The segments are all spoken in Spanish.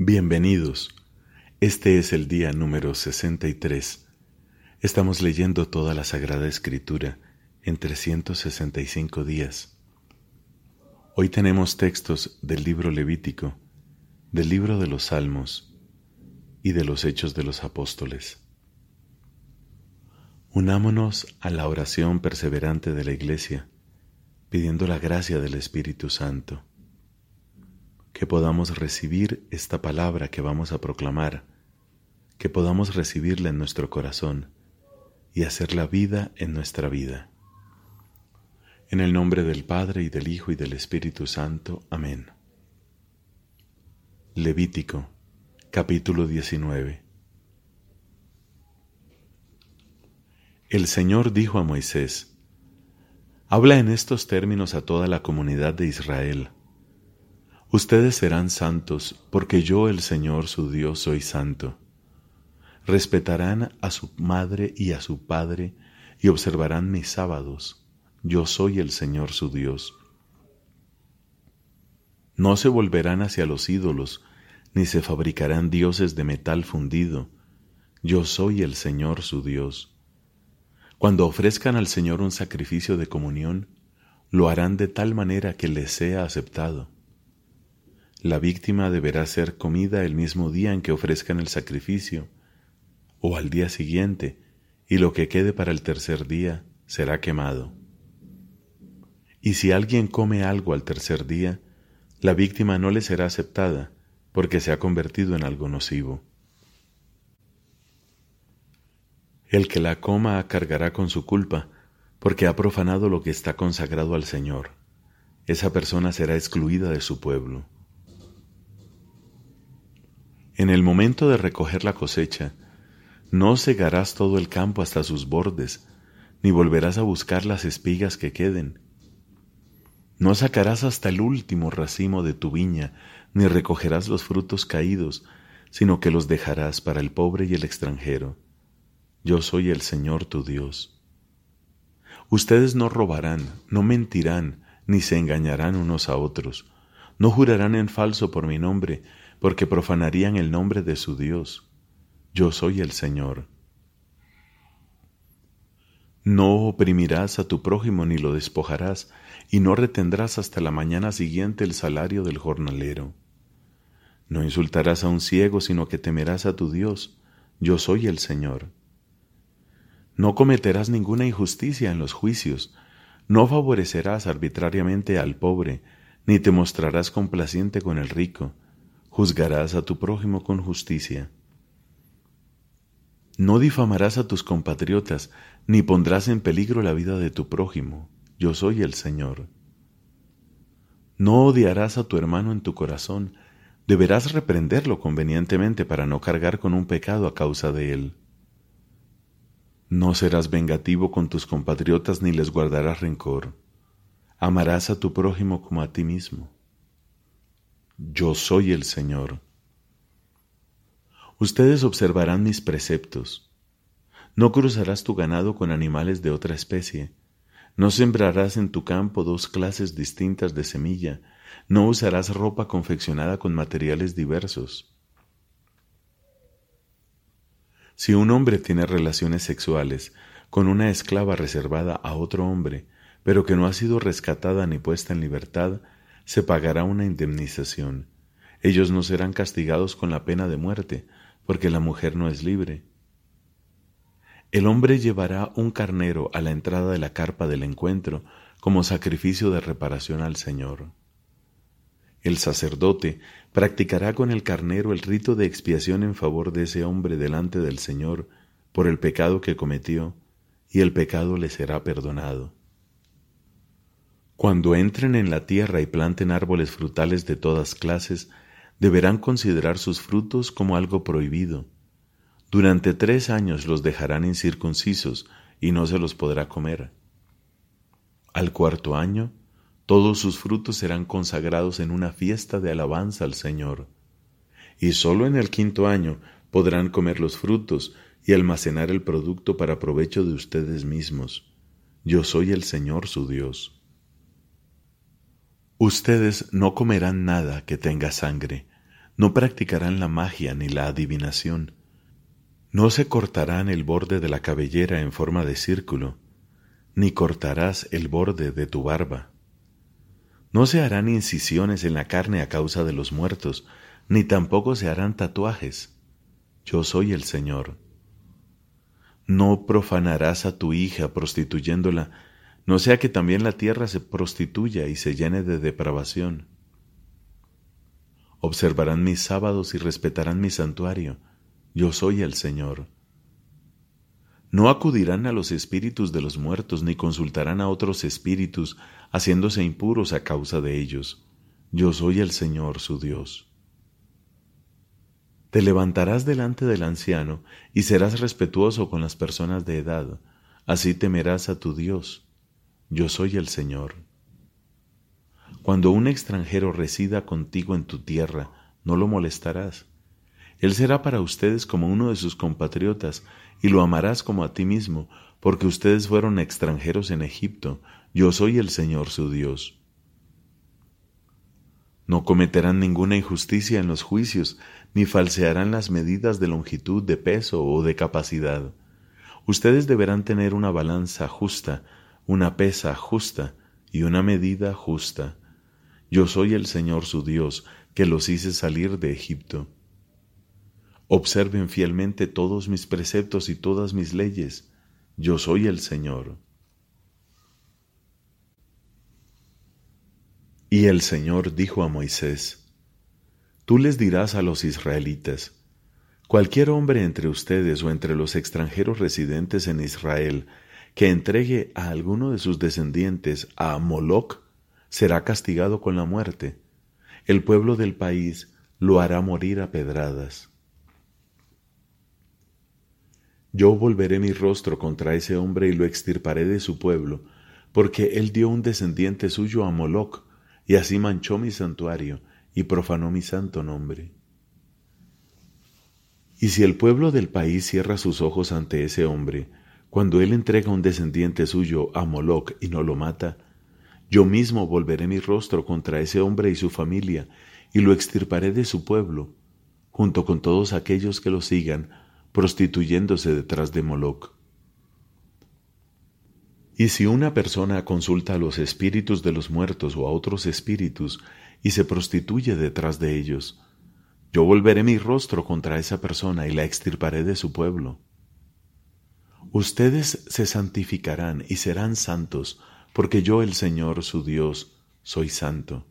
Bienvenidos. Este es el día número 63. Estamos leyendo toda la Sagrada Escritura en 365 días. Hoy tenemos textos del libro Levítico, del libro de los Salmos y de los Hechos de los Apóstoles. Unámonos a la oración perseverante de la Iglesia, pidiendo la gracia del Espíritu Santo que podamos recibir esta palabra que vamos a proclamar, que podamos recibirla en nuestro corazón y hacerla vida en nuestra vida. En el nombre del Padre y del Hijo y del Espíritu Santo. Amén. Levítico, capítulo 19. El Señor dijo a Moisés, Habla en estos términos a toda la comunidad de Israel Ustedes serán santos, porque yo el Señor su Dios soy santo. Respetarán a su madre y a su padre, y observarán mis sábados. Yo soy el Señor su Dios. No se volverán hacia los ídolos, ni se fabricarán dioses de metal fundido. Yo soy el Señor su Dios. Cuando ofrezcan al Señor un sacrificio de comunión, lo harán de tal manera que les sea aceptado la víctima deberá ser comida el mismo día en que ofrezcan el sacrificio, o al día siguiente, y lo que quede para el tercer día será quemado. Y si alguien come algo al tercer día, la víctima no le será aceptada, porque se ha convertido en algo nocivo. El que la coma cargará con su culpa, porque ha profanado lo que está consagrado al Señor. Esa persona será excluida de su pueblo. En el momento de recoger la cosecha, no cegarás todo el campo hasta sus bordes, ni volverás a buscar las espigas que queden. No sacarás hasta el último racimo de tu viña, ni recogerás los frutos caídos, sino que los dejarás para el pobre y el extranjero. Yo soy el Señor tu Dios. Ustedes no robarán, no mentirán, ni se engañarán unos a otros, no jurarán en falso por mi nombre, porque profanarían el nombre de su Dios. Yo soy el Señor. No oprimirás a tu prójimo ni lo despojarás, y no retendrás hasta la mañana siguiente el salario del jornalero. No insultarás a un ciego, sino que temerás a tu Dios. Yo soy el Señor. No cometerás ninguna injusticia en los juicios, no favorecerás arbitrariamente al pobre, ni te mostrarás complaciente con el rico, juzgarás a tu prójimo con justicia. No difamarás a tus compatriotas, ni pondrás en peligro la vida de tu prójimo. Yo soy el Señor. No odiarás a tu hermano en tu corazón, deberás reprenderlo convenientemente para no cargar con un pecado a causa de él. No serás vengativo con tus compatriotas ni les guardarás rencor. Amarás a tu prójimo como a ti mismo yo soy el Señor. Ustedes observarán mis preceptos. No cruzarás tu ganado con animales de otra especie. No sembrarás en tu campo dos clases distintas de semilla. No usarás ropa confeccionada con materiales diversos. Si un hombre tiene relaciones sexuales con una esclava reservada a otro hombre, pero que no ha sido rescatada ni puesta en libertad, se pagará una indemnización. Ellos no serán castigados con la pena de muerte, porque la mujer no es libre. El hombre llevará un carnero a la entrada de la carpa del encuentro como sacrificio de reparación al Señor. El sacerdote practicará con el carnero el rito de expiación en favor de ese hombre delante del Señor por el pecado que cometió, y el pecado le será perdonado. Cuando entren en la tierra y planten árboles frutales de todas clases, deberán considerar sus frutos como algo prohibido. Durante tres años los dejarán incircuncisos y no se los podrá comer. Al cuarto año, todos sus frutos serán consagrados en una fiesta de alabanza al Señor. Y sólo en el quinto año podrán comer los frutos y almacenar el producto para provecho de ustedes mismos. Yo soy el Señor su Dios. Ustedes no comerán nada que tenga sangre, No practicarán la magia ni la adivinación. No se cortarán el borde de la cabellera en forma de círculo, ni cortarás el borde de tu barba. No se harán incisiones en la carne a causa de los muertos, ni tampoco se harán tatuajes. Yo soy el Señor. No profanarás a tu hija prostituyéndola, no sea que también la tierra se prostituya y se llene de depravación. Observarán mis sábados y respetarán mi santuario. Yo soy el Señor. No acudirán a los espíritus de los muertos, ni consultarán a otros espíritus, haciéndose impuros a causa de ellos. Yo soy el Señor su Dios. Te levantarás delante del anciano y serás respetuoso con las personas de edad, así temerás a tu Dios. Yo soy el Señor. Cuando un extranjero resida contigo en tu tierra, no lo molestarás. Él será para ustedes como uno de sus compatriotas, y lo amarás como a ti mismo, porque ustedes fueron extranjeros en Egipto, yo soy el Señor su Dios. No cometerán ninguna injusticia en los juicios, ni falsearán las medidas de longitud, de peso o de capacidad. Ustedes deberán tener una balanza justa, una pesa justa y una medida justa. Yo soy el Señor su Dios, que los hice salir de Egipto. Observen fielmente todos mis preceptos y todas mis leyes. Yo soy el Señor. Y el Señor dijo a Moisés, Tú les dirás a los israelitas, Cualquier hombre entre ustedes o entre los extranjeros residentes en Israel que entregue a alguno de sus descendientes a Moloc será castigado con la muerte. El pueblo del país lo hará morir a pedradas. Yo volveré mi rostro contra ese hombre y lo extirparé de su pueblo, porque él dio un descendiente suyo a Moloc, y así manchó mi santuario y profanó mi santo nombre. Y si el pueblo del país cierra sus ojos ante ese hombre, cuando él entrega un descendiente suyo a Moloc y no lo mata, yo mismo volveré mi rostro contra ese hombre y su familia, y lo extirparé de su pueblo, junto con todos aquellos que lo sigan, prostituyéndose detrás de Moloc. Y si una persona consulta a los espíritus de los muertos o a otros espíritus y se prostituye detrás de ellos, yo volveré mi rostro contra esa persona y la extirparé de su pueblo. Ustedes se santificarán y serán santos, porque yo el Señor su Dios soy santo.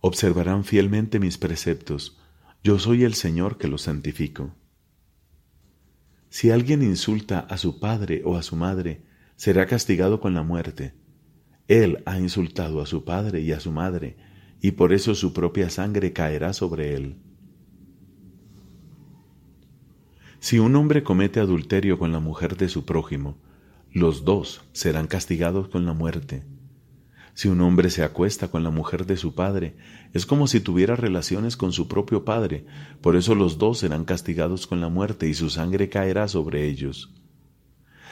Observarán fielmente mis preceptos, yo soy el Señor que los santifico. Si alguien insulta a su padre o a su madre, será castigado con la muerte. Él ha insultado a su padre y a su madre, y por eso su propia sangre caerá sobre él. Si un hombre comete adulterio con la mujer de su prójimo, los dos serán castigados con la muerte. Si un hombre se acuesta con la mujer de su padre, es como si tuviera relaciones con su propio padre, por eso los dos serán castigados con la muerte y su sangre caerá sobre ellos.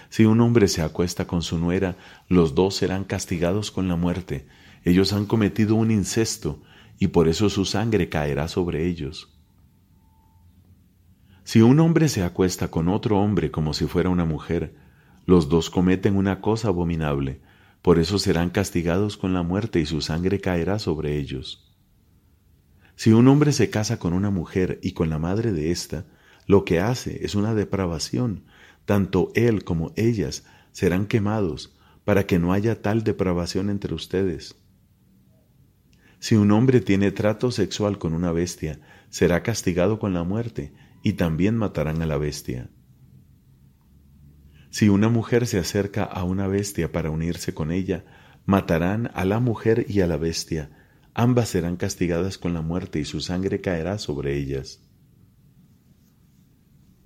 Si un hombre se acuesta con su nuera, los dos serán castigados con la muerte. Ellos han cometido un incesto, y por eso su sangre caerá sobre ellos. Si un hombre se acuesta con otro hombre como si fuera una mujer, los dos cometen una cosa abominable, por eso serán castigados con la muerte y su sangre caerá sobre ellos. Si un hombre se casa con una mujer y con la madre de ésta, lo que hace es una depravación, tanto él como ellas serán quemados, para que no haya tal depravación entre ustedes. Si un hombre tiene trato sexual con una bestia, será castigado con la muerte, y también matarán a la bestia. Si una mujer se acerca a una bestia para unirse con ella, matarán a la mujer y a la bestia. Ambas serán castigadas con la muerte y su sangre caerá sobre ellas.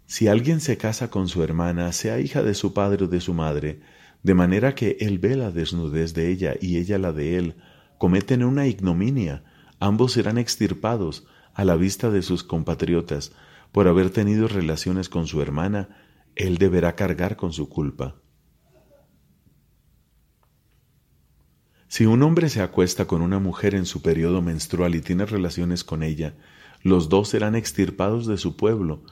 Si alguien se casa con su hermana, sea hija de su padre o de su madre, de manera que él ve la desnudez de ella y ella la de él, cometen una ignominia, ambos serán extirpados a la vista de sus compatriotas por haber tenido relaciones con su hermana él deberá cargar con su culpa. Si un hombre se acuesta con una mujer en su periodo menstrual y tiene relaciones con ella, los dos serán extirpados de su pueblo,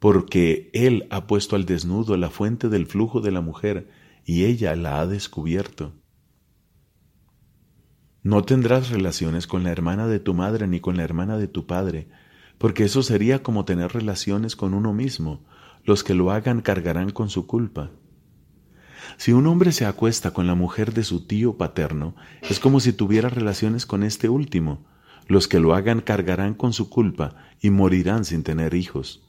porque él ha puesto al desnudo la fuente del flujo de la mujer y ella la ha descubierto. No tendrás relaciones con la hermana de tu madre ni con la hermana de tu padre, porque eso sería como tener relaciones con uno mismo. Los que lo hagan cargarán con su culpa. Si un hombre se acuesta con la mujer de su tío paterno, es como si tuviera relaciones con este último. Los que lo hagan cargarán con su culpa y morirán sin tener hijos.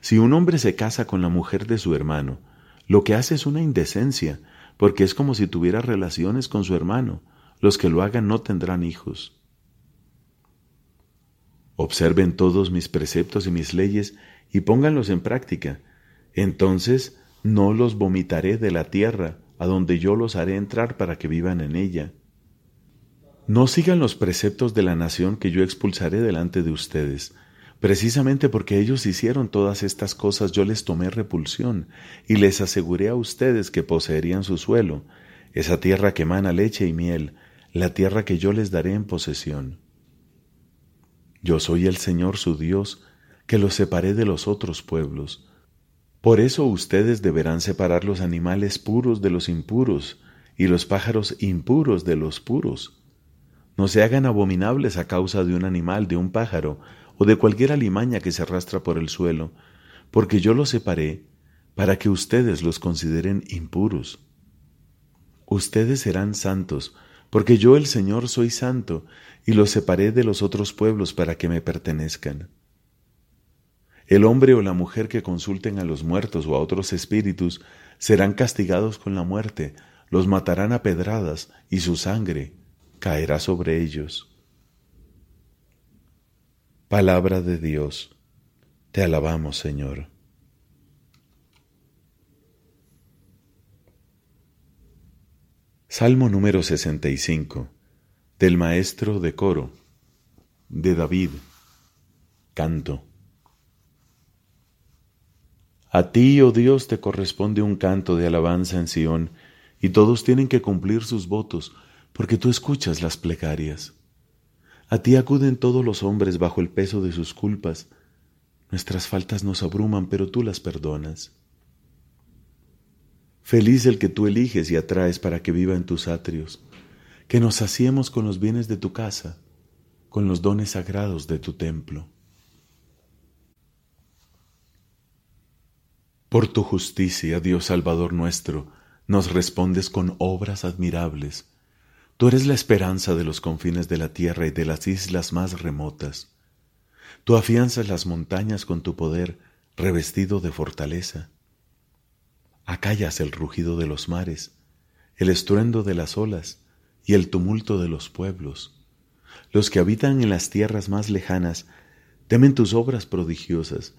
Si un hombre se casa con la mujer de su hermano, lo que hace es una indecencia, porque es como si tuviera relaciones con su hermano. Los que lo hagan no tendrán hijos. Observen todos mis preceptos y mis leyes y pónganlos en práctica. Entonces no los vomitaré de la tierra, a donde yo los haré entrar para que vivan en ella. No sigan los preceptos de la nación que yo expulsaré delante de ustedes. Precisamente porque ellos hicieron todas estas cosas yo les tomé repulsión y les aseguré a ustedes que poseerían su suelo, esa tierra que emana leche y miel, la tierra que yo les daré en posesión. Yo soy el Señor su Dios, que los separé de los otros pueblos. Por eso ustedes deberán separar los animales puros de los impuros, y los pájaros impuros de los puros. No se hagan abominables a causa de un animal, de un pájaro, o de cualquier alimaña que se arrastra por el suelo, porque yo los separé para que ustedes los consideren impuros. Ustedes serán santos, porque yo el Señor soy santo, y los separé de los otros pueblos para que me pertenezcan. El hombre o la mujer que consulten a los muertos o a otros espíritus serán castigados con la muerte, los matarán a pedradas, y su sangre caerá sobre ellos. Palabra de Dios, te alabamos Señor. Salmo número 65 del maestro de coro de David. Canto. A ti, oh Dios, te corresponde un canto de alabanza en Sión, y todos tienen que cumplir sus votos, porque tú escuchas las plegarias. A ti acuden todos los hombres bajo el peso de sus culpas. Nuestras faltas nos abruman, pero tú las perdonas. Feliz el que tú eliges y atraes para que viva en tus atrios, que nos saciemos con los bienes de tu casa, con los dones sagrados de tu templo. Por tu justicia, Dios Salvador nuestro, nos respondes con obras admirables. Tú eres la esperanza de los confines de la tierra y de las islas más remotas. Tú afianzas las montañas con tu poder, revestido de fortaleza acallas el rugido de los mares, el estruendo de las olas y el tumulto de los pueblos. Los que habitan en las tierras más lejanas temen tus obras prodigiosas.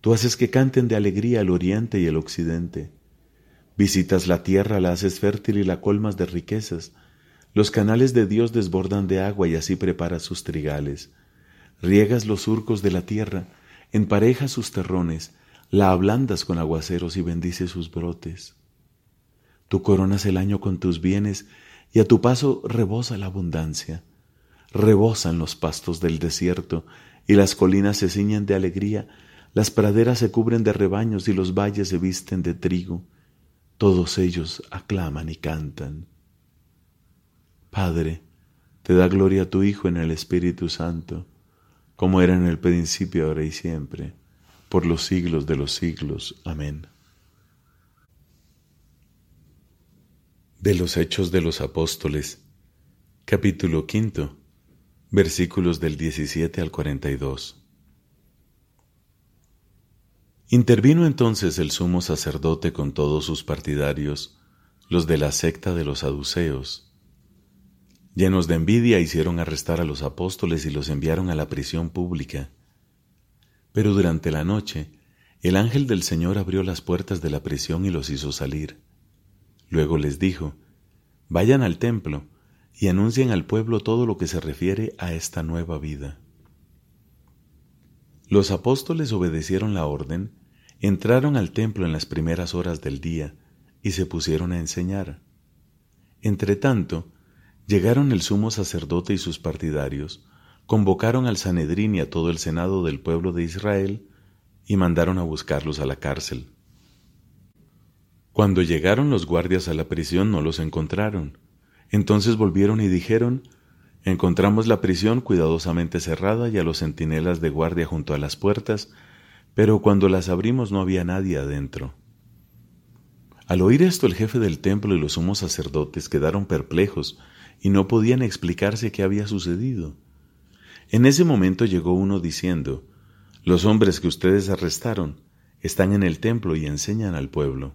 Tú haces que canten de alegría el oriente y el occidente. Visitas la tierra, la haces fértil y la colmas de riquezas. Los canales de Dios desbordan de agua y así preparas sus trigales. Riegas los surcos de la tierra, emparejas sus terrones, la ablandas con aguaceros y bendices sus brotes. Tú coronas el año con tus bienes y a tu paso rebosa la abundancia. Rebosan los pastos del desierto y las colinas se ciñen de alegría, las praderas se cubren de rebaños y los valles se visten de trigo. Todos ellos aclaman y cantan. Padre, te da gloria a tu Hijo en el Espíritu Santo, como era en el principio, ahora y siempre por los siglos de los siglos. Amén. De los Hechos de los Apóstoles, capítulo quinto, versículos del 17 al 42. Intervino entonces el sumo sacerdote con todos sus partidarios, los de la secta de los saduceos. Llenos de envidia hicieron arrestar a los apóstoles y los enviaron a la prisión pública. Pero durante la noche, el ángel del Señor abrió las puertas de la prisión y los hizo salir. Luego les dijo, Vayan al templo y anuncien al pueblo todo lo que se refiere a esta nueva vida. Los apóstoles obedecieron la orden, entraron al templo en las primeras horas del día y se pusieron a enseñar. Entretanto, Llegaron el sumo sacerdote y sus partidarios, convocaron al Sanedrín y a todo el senado del pueblo de Israel y mandaron a buscarlos a la cárcel. Cuando llegaron los guardias a la prisión no los encontraron. Entonces volvieron y dijeron, Encontramos la prisión cuidadosamente cerrada y a los centinelas de guardia junto a las puertas, pero cuando las abrimos no había nadie adentro. Al oír esto el jefe del templo y los sumos sacerdotes quedaron perplejos y no podían explicarse qué había sucedido. En ese momento llegó uno diciendo, Los hombres que ustedes arrestaron están en el templo y enseñan al pueblo.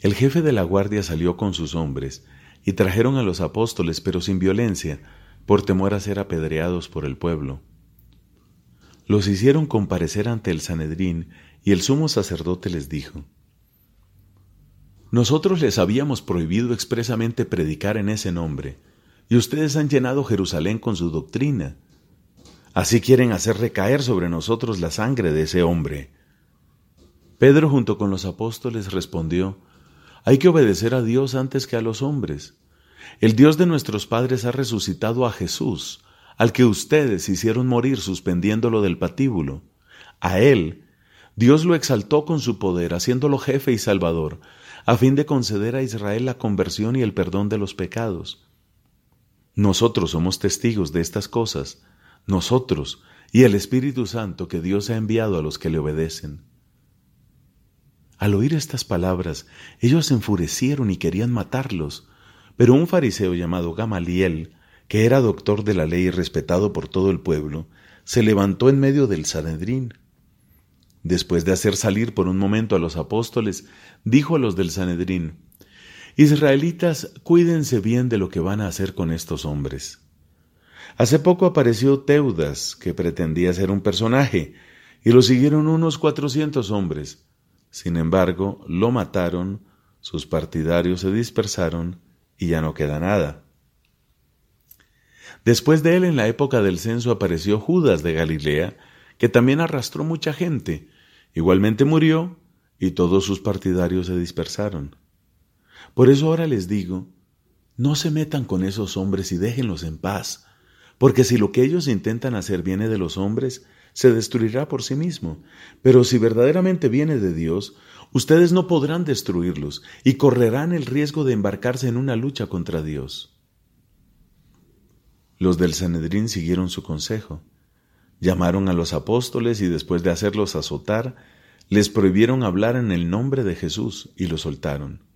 El jefe de la guardia salió con sus hombres y trajeron a los apóstoles, pero sin violencia, por temor a ser apedreados por el pueblo. Los hicieron comparecer ante el Sanedrín, y el sumo sacerdote les dijo, Nosotros les habíamos prohibido expresamente predicar en ese nombre, y ustedes han llenado Jerusalén con su doctrina. Así quieren hacer recaer sobre nosotros la sangre de ese hombre. Pedro junto con los apóstoles respondió, hay que obedecer a Dios antes que a los hombres. El Dios de nuestros padres ha resucitado a Jesús, al que ustedes hicieron morir suspendiéndolo del patíbulo. A él, Dios lo exaltó con su poder, haciéndolo jefe y salvador, a fin de conceder a Israel la conversión y el perdón de los pecados. Nosotros somos testigos de estas cosas, nosotros y el Espíritu Santo que Dios ha enviado a los que le obedecen. Al oír estas palabras, ellos se enfurecieron y querían matarlos. Pero un fariseo llamado Gamaliel, que era doctor de la ley y respetado por todo el pueblo, se levantó en medio del Sanedrín. Después de hacer salir por un momento a los apóstoles, dijo a los del Sanedrín, Israelitas, cuídense bien de lo que van a hacer con estos hombres. Hace poco apareció Teudas, que pretendía ser un personaje, y lo siguieron unos cuatrocientos hombres. Sin embargo, lo mataron, sus partidarios se dispersaron y ya no queda nada. Después de él, en la época del censo, apareció Judas de Galilea, que también arrastró mucha gente. Igualmente murió y todos sus partidarios se dispersaron. Por eso ahora les digo, no se metan con esos hombres y déjenlos en paz, porque si lo que ellos intentan hacer viene de los hombres, se destruirá por sí mismo. Pero si verdaderamente viene de Dios, ustedes no podrán destruirlos y correrán el riesgo de embarcarse en una lucha contra Dios. Los del Sanedrín siguieron su consejo. Llamaron a los apóstoles y después de hacerlos azotar, les prohibieron hablar en el nombre de Jesús y los soltaron.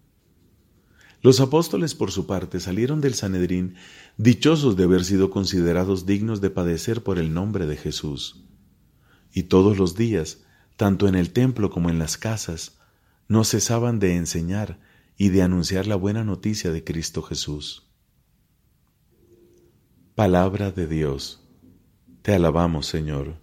Los apóstoles, por su parte, salieron del Sanedrín dichosos de haber sido considerados dignos de padecer por el nombre de Jesús y todos los días, tanto en el templo como en las casas, no cesaban de enseñar y de anunciar la buena noticia de Cristo Jesús. Palabra de Dios. Te alabamos, Señor.